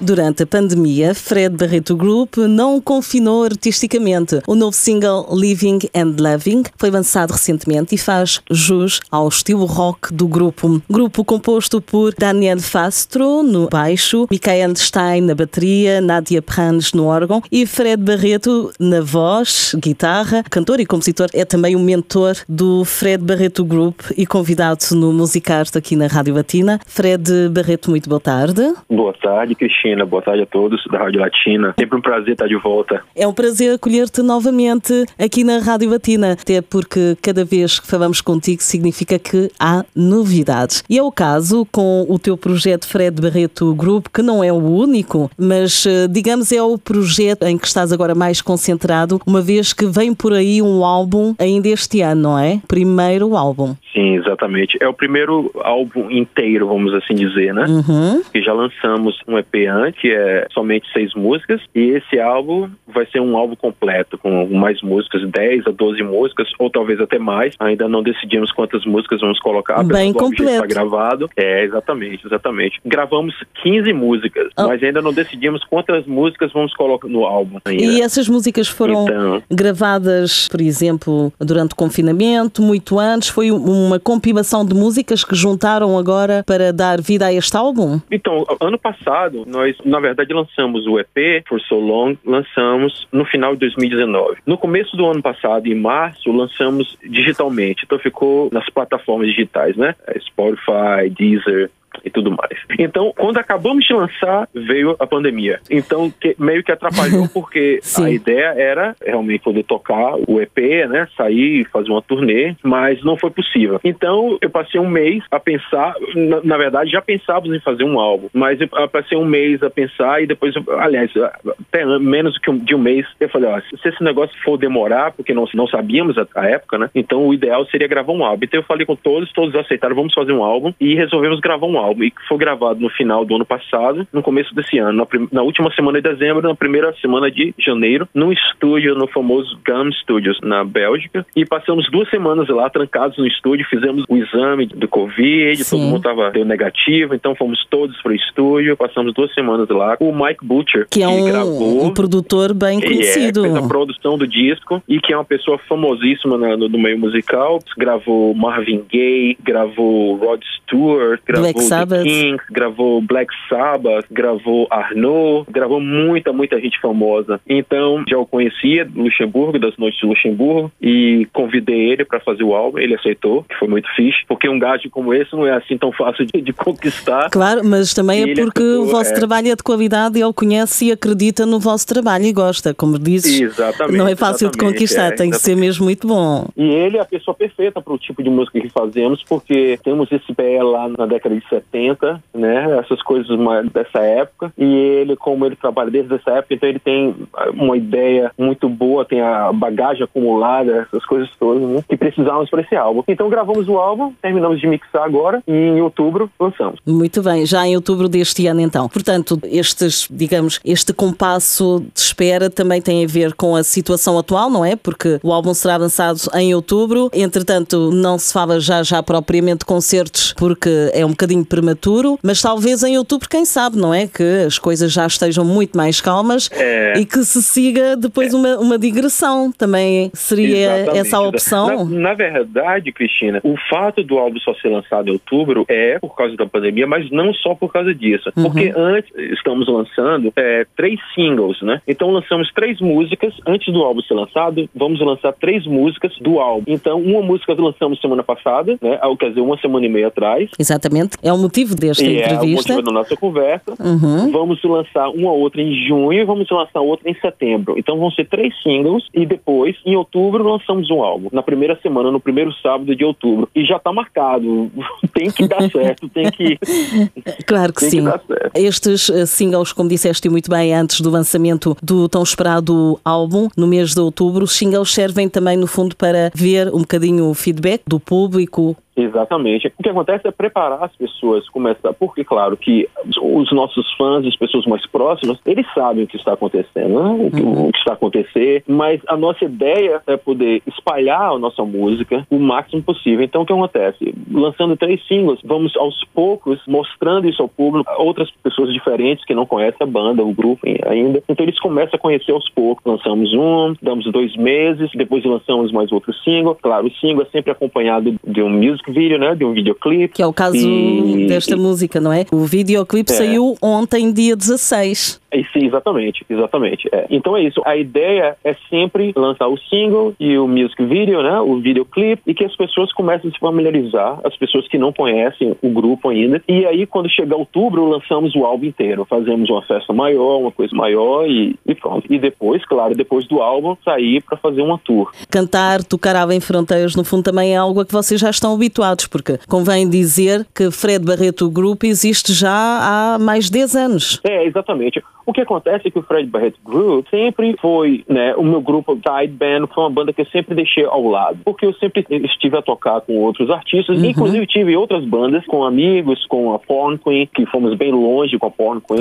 Durante a pandemia, Fred Barreto Group não confinou artisticamente. O novo single Living and Loving foi lançado recentemente e faz jus ao estilo rock do grupo. Grupo composto por Daniel Fastro no baixo, Michael Stein na bateria, Nadia Pranes no órgão e Fred Barreto na voz, guitarra. Cantor e compositor é também o mentor do Fred Barreto Group e convidado no Musicarte aqui na Rádio Latina. Fred Barreto, muito boa tarde. Boa tarde, Cristina. Latina, boa tarde a todos da Rádio Latina. Sempre um prazer estar de volta. É um prazer acolher-te novamente aqui na Rádio Latina, até porque cada vez que falamos contigo significa que há novidades. E é o caso com o teu projeto Fred Barreto Group, que não é o único, mas eh, digamos é o projeto em que estás agora mais concentrado, uma vez que vem por aí um álbum ainda este ano, não é? Primeiro álbum. Sim, exatamente. É o primeiro álbum inteiro, vamos assim dizer, né? Uhum. Que já lançamos um EP antes, que é somente seis músicas, e esse álbum vai ser um álbum completo, com mais músicas, 10 a 12 músicas, ou talvez até mais. Ainda não decidimos quantas músicas vamos colocar. Bem completo. Está gravado. É, exatamente, exatamente. Gravamos 15 músicas, oh. mas ainda não decidimos quantas músicas vamos colocar no álbum. Ainda. E essas músicas foram então... gravadas, por exemplo, durante o confinamento, muito antes? Foi um uma compilação de músicas que juntaram agora para dar vida a este álbum? Então, ano passado, nós, na verdade, lançamos o EP, For So Long, lançamos no final de 2019. No começo do ano passado, em março, lançamos digitalmente. Então, ficou nas plataformas digitais, né? Spotify, Deezer, e tudo mais. Então, quando acabamos de lançar, veio a pandemia. Então, que, meio que atrapalhou, porque a ideia era realmente poder tocar o EP, né? Sair, fazer uma turnê, mas não foi possível. Então, eu passei um mês a pensar, na, na verdade, já pensávamos em fazer um álbum, mas eu passei um mês a pensar e depois, aliás, até menos que um, de um mês, eu falei, ó, se esse negócio for demorar, porque não, não sabíamos a, a época, né? Então, o ideal seria gravar um álbum. Então, eu falei com todos, todos aceitaram, vamos fazer um álbum e resolvemos gravar um álbum álbum e que foi gravado no final do ano passado, no começo desse ano, na, na, última semana de dezembro, na primeira semana de janeiro, num estúdio no famoso GAM Studios, na Bélgica. E passamos duas semanas lá, trancados no estúdio, fizemos o exame do Covid, Sim. todo mundo estava negativo, então fomos todos para o estúdio, passamos duas semanas lá. O Mike Butcher, que, é um, gravou, um produtor bem conhecido. É, fez a produção do disco e que é uma pessoa famosíssima na, no, no, meio musical. Gravou Marvin Gaye, gravou Rod Stewart, gravou Sabbath. Kings, gravou Black Sabbath, gravou Arnaud, gravou muita, muita gente famosa. Então, já o conhecia Luxemburgo, das noites de Luxemburgo, e convidei ele para fazer o álbum. Ele aceitou, que foi muito fixe, porque um gajo como esse não é assim tão fácil de, de conquistar. Claro, mas também é porque aceitou, o vosso é... trabalho é de qualidade e ele conhece e acredita no vosso trabalho e gosta, como dizes. Exatamente. Não é fácil de conquistar, é, tem que ser mesmo muito bom. E ele é a pessoa perfeita para o tipo de música que fazemos, porque temos esse pé lá na década de 70 70, né? Essas coisas dessa época. E ele, como ele trabalha desde essa época, então ele tem uma ideia muito boa, tem a bagagem acumulada, essas coisas todas, né? Que precisávamos para esse álbum. Então gravamos o álbum, terminamos de mixar agora e em outubro lançamos. Muito bem, já em outubro deste ano então. Portanto, estes, digamos, este compasso de espera também tem a ver com a situação atual, não é? Porque o álbum será lançado em outubro. Entretanto, não se fala já já propriamente concertos porque é um bocadinho prematuro, mas talvez em outubro, quem sabe, não é? Que as coisas já estejam muito mais calmas é. e que se siga depois é. uma, uma digressão. Também seria Exatamente. essa a opção? Na, na, verdade, Cristina, o fato do álbum só ser lançado em outubro é por causa da pandemia, mas não só por causa disso. Uhum. Porque antes estamos lançando é, três singles, né? Então lançamos três músicas. Antes do álbum ser lançado, vamos lançar três músicas do álbum. Então, uma música lançamos semana passada, né? Quer dizer, uma semana e meia atrás. Exatamente. É o motivo desta e entrevista. É o motivo da nossa conversa. Uhum. Vamos lançar uma outra em junho e vamos lançar outra em setembro. Então vão ser três singles e depois, em outubro, lançamos um álbum. Na primeira semana, no primeiro sábado de outubro. E já está marcado. tem que dar certo, tem que. Claro que sim. Que. Estes uh, singles, como disseste muito bem, antes do lançamento do tão esperado álbum, no mês de outubro, os singles servem também, no fundo, para ver um bocadinho o feedback do público, Exatamente. O que acontece é preparar as pessoas, começar, porque claro que os nossos fãs, as pessoas mais próximas, eles sabem o que está acontecendo, né? o, que, uhum. o que está a acontecer, mas a nossa ideia é poder espalhar a nossa música o máximo possível. Então o que acontece? Lançando três singles, vamos aos poucos mostrando isso ao público, outras pessoas diferentes que não conhecem a banda, o grupo ainda. Então eles começam a conhecer aos poucos. Lançamos um, damos dois meses, depois lançamos mais outro single. Claro, o single é sempre acompanhado de um music né? De um videoclipe. Que é o caso e... desta música, não é? O videoclipe é. saiu ontem, dia 16. É, sim, exatamente, exatamente. É. Então é isso. A ideia é sempre lançar o single e o music video, né? O videoclipe, e que as pessoas comecem a se familiarizar, as pessoas que não conhecem o grupo ainda. E aí, quando chegar outubro, lançamos o álbum inteiro. Fazemos uma festa maior, uma coisa maior e, e pronto. E depois, claro, depois do álbum, sair para fazer uma tour. Cantar, tocar em Fronteiras, no fundo, também é algo a que vocês já estão habituados, porque convém dizer que Fred Barreto Group existe já há mais de 10 anos. É, exatamente. O que acontece é que o Fred Barrett Group sempre foi, né, o meu grupo Tide Band foi uma banda que eu sempre deixei ao lado, porque eu sempre estive a tocar com outros artistas, uhum. inclusive tive outras bandas com amigos, com a Porn Queen, que fomos bem longe com a Porn Queen.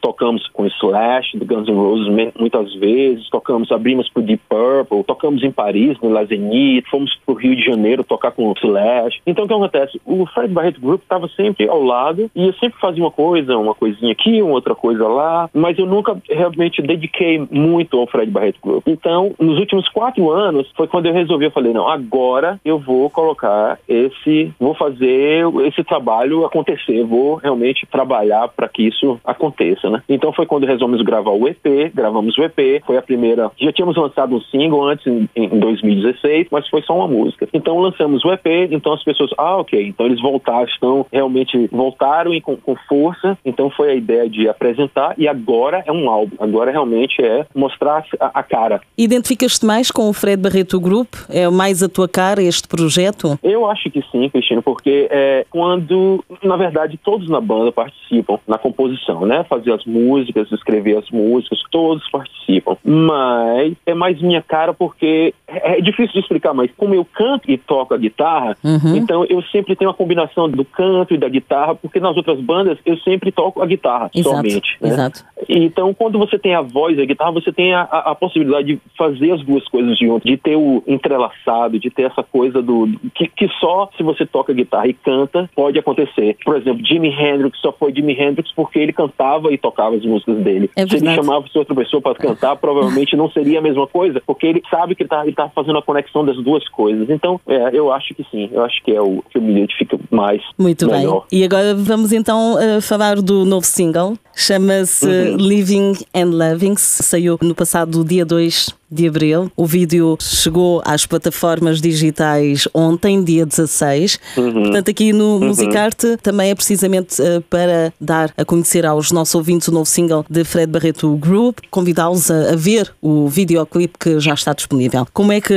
Tocamos com Slash, do Guns N' Roses muitas vezes, tocamos, abrimos pro Deep Purple, tocamos em Paris, no La Zenith, fomos pro Rio de Janeiro tocar com o Slash. Então o que acontece? O Fred Barrett Group estava sempre ao lado e eu sempre fazia uma coisa, uma coisinha aqui, uma outra coisa lá, mas eu nunca realmente dediquei muito ao Fred Barreto Group. Então, nos últimos quatro anos, foi quando eu resolvi, eu falei, não, agora eu vou colocar esse, vou fazer esse trabalho acontecer, vou realmente trabalhar para que isso aconteça, né? Então foi quando resolvemos gravar o EP, gravamos o EP, foi a primeira, já tínhamos lançado um single antes em, em 2016, mas foi só uma música. Então lançamos o EP, então as pessoas, ah, ok, então eles voltaram, estão realmente voltaram e com, com força, então foi a ideia de apresentar e agora é um álbum. Agora realmente é mostrar a, a cara. Identificas-te mais com o Fred Barreto Group? É mais a tua cara este projeto? Eu acho que sim, Cristina, porque é quando, na verdade, todos na banda participam na composição, né? Fazer as músicas, escrever as músicas, todos participam. Mas é mais minha cara porque é, é difícil de explicar, mas como eu canto e toco a guitarra, uhum. então eu sempre tenho a combinação do canto e da guitarra, porque nas outras bandas eu sempre toco a guitarra exato, somente. Né? Exato. Então, quando você tem a voz e a guitarra, você tem a, a, a, possibilidade de fazer as duas coisas junto, de ter o entrelaçado, de ter essa coisa do. Que, que só se você toca guitarra e canta pode acontecer. Por exemplo, Jimi Hendrix só foi Jimi Hendrix porque ele cantava e tocava as músicas dele. É se ele chamasse outra pessoa para cantar, provavelmente não seria a mesma coisa, porque ele sabe que ele está tá fazendo a conexão das duas coisas. Então, é, eu acho que sim, eu acho que é o que me identifico mais. Muito melhor. bem. E agora vamos então uh, falar do novo single. Chama-se uhum. Living and Loving. Saiu no passado dia 2 de abril. O vídeo chegou às plataformas digitais ontem, dia 16. Uhum. Portanto, aqui no uhum. Musicarte também é precisamente uh, para dar a conhecer aos nossos ouvintes o novo single de Fred Barreto Group, convidá-los a, a, ver o videoclipe que já está disponível. Como é que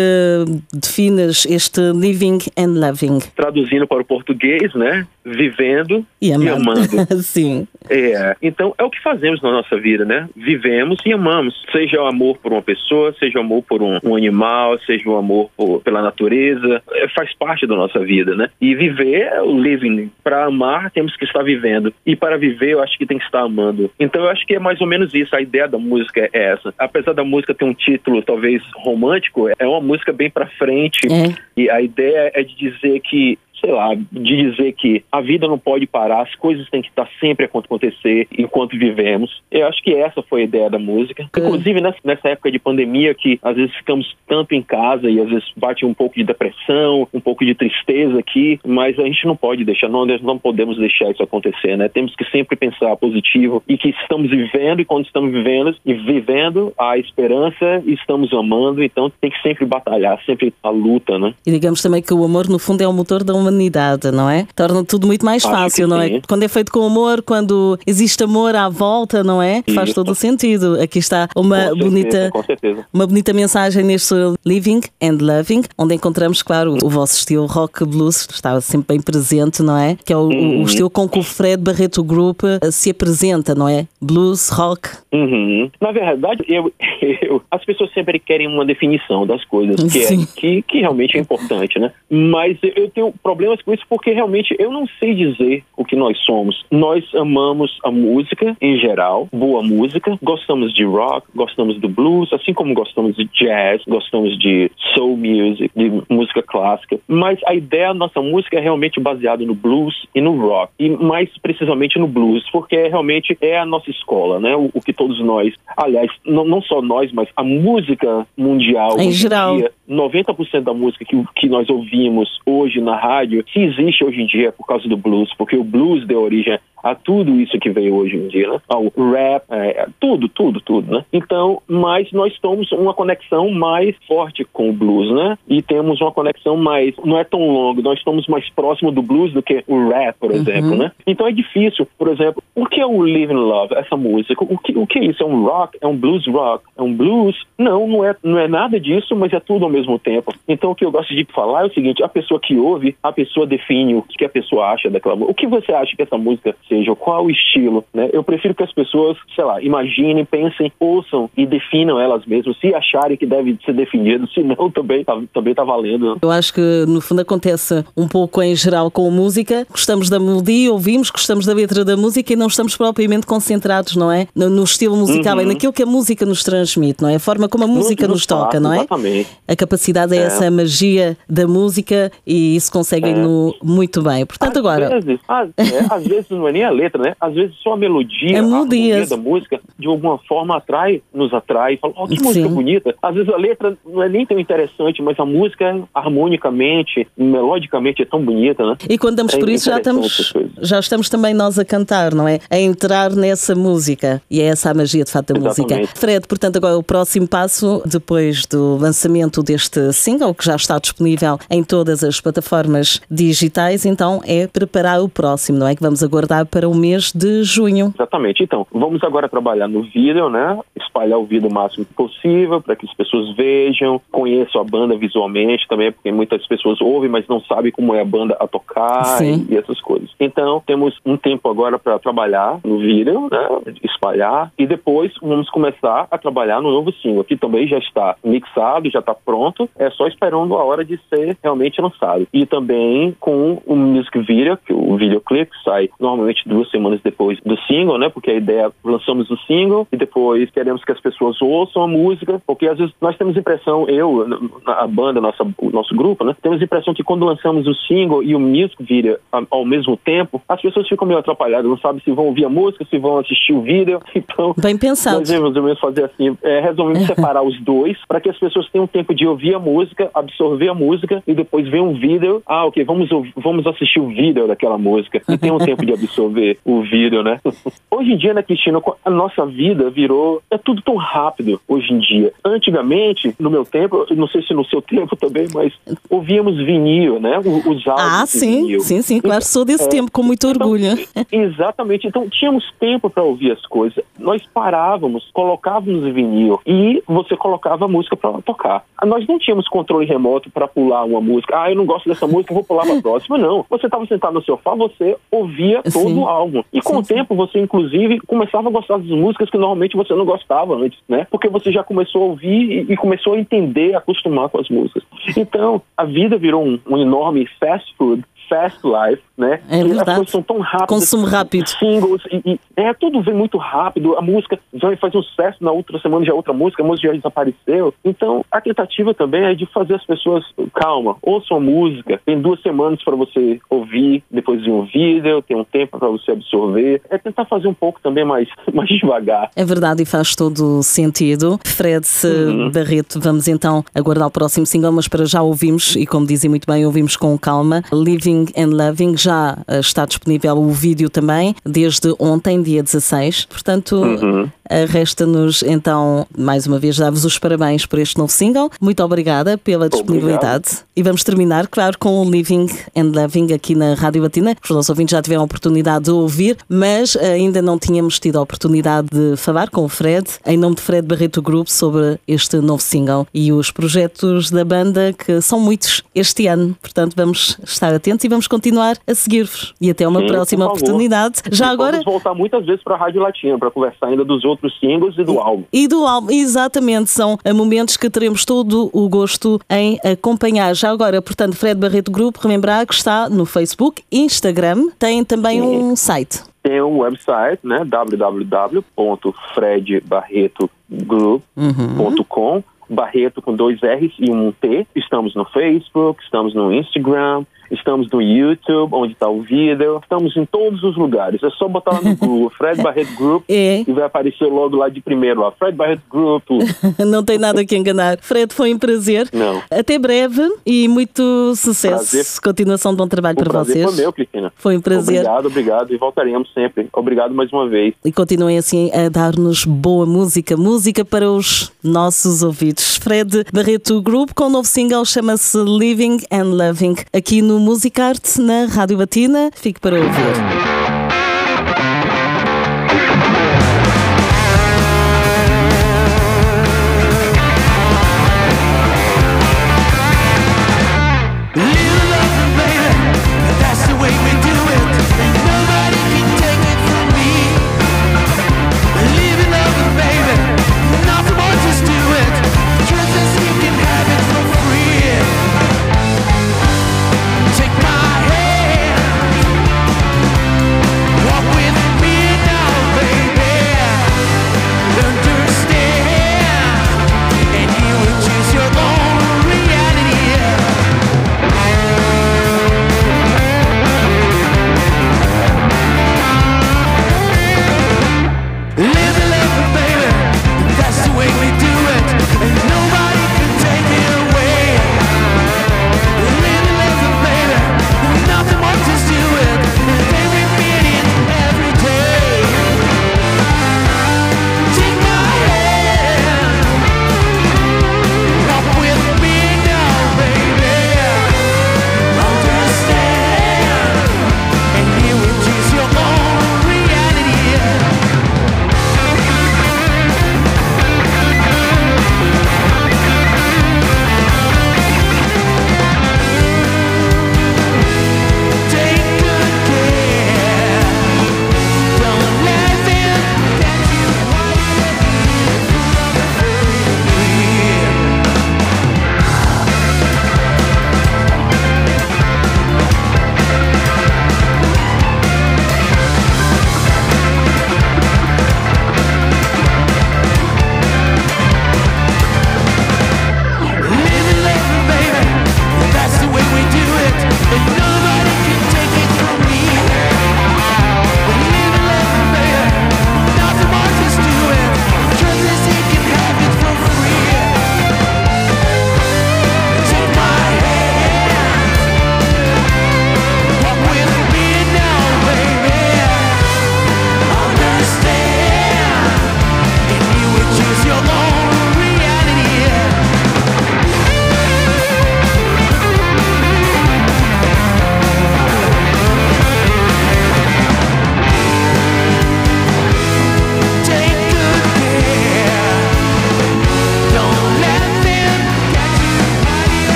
defines este Living and Loving? Traduzindo para o português, né? Vivendo e amando. E amando. Sim. É, então é o que fazemos na nossa vida, né? Vivemos e amamos. Seja o amor por uma pessoa, seja o amor por um, um animal, seja o amor por, pela natureza, é, faz parte da nossa vida, né? E viver é o living. Para amar, temos que estar vivendo. E para viver, eu acho que tem que estar amando. Então eu acho que é mais ou menos isso. A ideia da música é essa. Apesar da música ter um título talvez romântico, é uma música bem para frente. É. E a ideia é de dizer que sei lá, de dizer que a vida não pode parar, as coisas têm que estar sempre a acontecer enquanto vivemos. Eu acho que essa foi a ideia da música. É. Inclusive nessa época de pandemia que às vezes ficamos tanto em casa e às vezes bate um pouco de depressão, um pouco de tristeza aqui, mas a gente não pode deixar, não, não podemos deixar isso acontecer, né? Temos que sempre pensar positivo e que estamos vivendo e quando estamos vivendo e vivendo há esperança estamos amando, então tem que sempre batalhar, sempre a luta, né? E digamos também que o amor no fundo é o motor da humanidade humanidade, não é? Torna tudo muito mais fácil, não é? Quando é feito com amor, quando existe amor à volta, não é? Faz todo o sentido. Aqui está uma Com bonita certeza. uma bonita mensagem neste Living and Loving, onde encontramos, claro, o vosso estilo rock blues, está sempre bem presente, não é? Que é o, o- o estilo com que o Fred Barreto Group eh, se apresenta, não é? Blues, rock. Uhum. Na verdade, eu, eu- as pessoas sempre querem uma definição das coisas, que, é, que, que realmente é importante, né? Mas eu tenho problemas com isso porque realmente eu não sei dizer o que nós somos. Nós amamos a música em geral, boa música, gostamos de rock, gostamos do blues, assim como gostamos de jazz, gostamos de soul music, de música clássica. Mas a ideia da nossa música é realmente baseada no blues e no rock, e mais precisamente no blues, porque realmente é a nossa escola, né? O, o que todos nós, aliás, não, não só nós, mas a música mundial Em geral. dia, 90% da música que, que nós ouvimos hoje na rádio, se existe hoje em dia por causa do blues, porque o blues deu origem a tudo isso que veio hoje em dia, né? Ao rap, é, tudo, tudo, tudo, né? Então, mas nós temos uma conexão mais forte com o blues, né? E temos uma conexão mais, não é tão longa, nós estamos mais próximo do blues do que o rap, por exemplo, né? Então é difícil, por exemplo, o que é o Live in Love, essa música? O que, o que é isso? É um rock? É um blues rock? É um blues? Não, não é, não é nada disso, mas é tudo ao mesmo tempo. Então o que eu gosto de falar é o seguinte, a pessoa que ouve, a pessoa define o que a pessoa acha daquela música. O que você acha que essa música seja? Qual o estilo? Né? Eu prefiro que as pessoas, sei lá, imaginem, pensem, ouçam e definam elas mesmas, se acharem que deve ser definido, se não, também tá, também tá valendo. né? Eu acho que no fundo acontece um pouco em geral com música. Gostamos da melodia, ouvimos, gostamos da letra da música e não estamos propriamente concentrados, não é? No, no estilo musical, é naquilo que a música nos transmite, não é? A forma como a música No- no nos toca, não é? Exatamente. A capacidade é, É. essa magia da música e isso conseguem-no muito bem. Portanto, às agora. Vezes, às, é, às vezes é nem a letra, né? Às vezes só a melodia, É a da música, de alguma forma atrai, nos atrai. Fala, oh, que música Sim. bonita. Às vezes a letra não é nem tão interessante, mas a música, harmonicamente, melodicamente, é tão bonita, né? E quando damos É por isso já estamos, já estamos também nós a cantar, não é? A entrar nessa música. E é essa a magia de fato da música. Fred, portanto, agora o próximo passo, depois do lançamento deste single, que já está disponível em todas as plataformas digitais, então é preparar o próximo, não é? Que vamos aguardar para o mês de junho. Exatamente. Então, vamos agora trabalhar no vídeo, né? Espalhar o vídeo o máximo possível para que as pessoas vejam, conheçam a banda visualmente também, porque muitas pessoas ouvem, mas não sabem como é a banda a tocar e, e essas coisas. Então, temos um tempo agora para trabalhar no vídeo, né? Espalhar e depois vamos começar a trabalhar no novo single, que também já está mixado, já está pronto, é só esperando a hora de ser realmente lançado. E também com o music video, que o videoclipe sai normalmente duas semanas depois do single, né? Porque a ideia lançamos o single e depois queremos que as pessoas ouçam a música, porque às vezes nós temos a impressão, eu, a banda, nossa, o nosso grupo, né? Temos a impressão que quando lançamos o single e o music video ao mesmo tempo, as pessoas ficam meio atrapalhadas, não sabem se vão ouvir a música, se vão assistir o vídeo. Então, Bem pensado. nós resolvemos fazer assim, é, resolvemos separar os dois para que as pessoas tenham tempo de ouvir a música, absorver a música e depois ver um vídeo. Ah, ok, vamos, vamos assistir o vídeo daquela música e tem um tempo de absorver o vídeo, né? Hoje em dia, né, Cristina, a nossa vida virou. É tudo tão rápido hoje em dia. Antigamente, no meu tempo, não sei se no seu tempo também, mas ouvíamos vinil, né? Os álbuns. Ah, sim, vinil. sim, sim, claro, sou desse É. tempo com muito Então, orgulho. Exatamente. Então tínhamos tempo para ouvir as coisas. Nós parávamos, colocávamos vinil e você colocava a música para tocar. Nós não tínhamos controle remoto para pular uma música. Ah, eu não gosto dessa música, vou pular para a próxima. Não. Você estava sentado no sofá, você ouvia todo Sim. O álbum. E com Sim, o sim. tempo você inclusive começava a gostar das músicas que normalmente você não gostava antes, né? Porque você já começou a ouvir e, e começou a entender, a acostumar com as músicas. Então, a vida virou um, um enorme fast food fast life, né? É E as verdade. coisas são tão rápidas. Consumo rápido. Singles, e, e- é, tudo vem muito rápido. A música vai fazer um sucesso, na outra semana já é outra música, a música já desapareceu. Então, a tentativa também é de fazer as pessoas, calma, ouçam a música. Tem duas semanas para você ouvir, depois de um vídeo, tem um tempo para você absorver. É tentar fazer um pouco também mais, mais devagar. É verdade e faz todo sentido. Fred Uhum. Barreto, vamos então aguardar o próximo single, mas para já ouvimos, e como dizem muito bem, ouvimos com calma, Living Living and Loving já uh, está disponível o vídeo também, desde ontem, dia 16. Portanto, uhum. Eh, resta-nos então, mais uma vez, dar-vos os parabéns por este novo single. Muito obrigada pela disponibilidade. Obrigado. E vamos terminar, claro, com o Living and Loving aqui na Rádio Batina. Os nossos ouvintes já tiveram a oportunidade de ouvir, mas ainda não tínhamos tido a oportunidade de falar com o Fred, em nome de Fred Barreto Group, sobre este novo single e os projetos da banda, que são muitos este ano. Portanto, vamos estar atentos e vamos continuar a seguir-vos. E até uma Sim, próxima oportunidade. Já e agora. Vamos voltar muitas vezes para a Rádio Latina para conversar ainda dos outros singles e do álbum. E do álbum, exatamente. São momentos que teremos todo o gosto em acompanhar. Já agora, portanto, Fred Barreto Group, relembrar que está no Facebook, Instagram, tem também Sim. um site tem um website, né, www.fredbarretogroup.com, uhum. Barreto com dois R's e um T. Estamos no Facebook, estamos no Instagram, Estamos no YouTube, onde está o vídeo. Estamos em todos os lugares. É só botar lá no Google, Fred Barreto Group, é. e vai aparecer logo lá de primeiro, lá, Fred Barreto Group. Não tem nada que enganar. Fred, foi um prazer. Não. Até breve e muito sucesso. Prazer. Continuação de bom trabalho o para vocês. Foi meu, Cristina. Foi um prazer. Obrigado, obrigado. E voltaremos sempre. Obrigado mais uma vez. E continuem assim a dar-nos boa música, música para os nossos ouvidos. Fred Barreto Group com um novo single chama-se Living and Loving aqui no Musicarte na Rádio Batina. Fique para ouvir.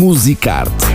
Musicarte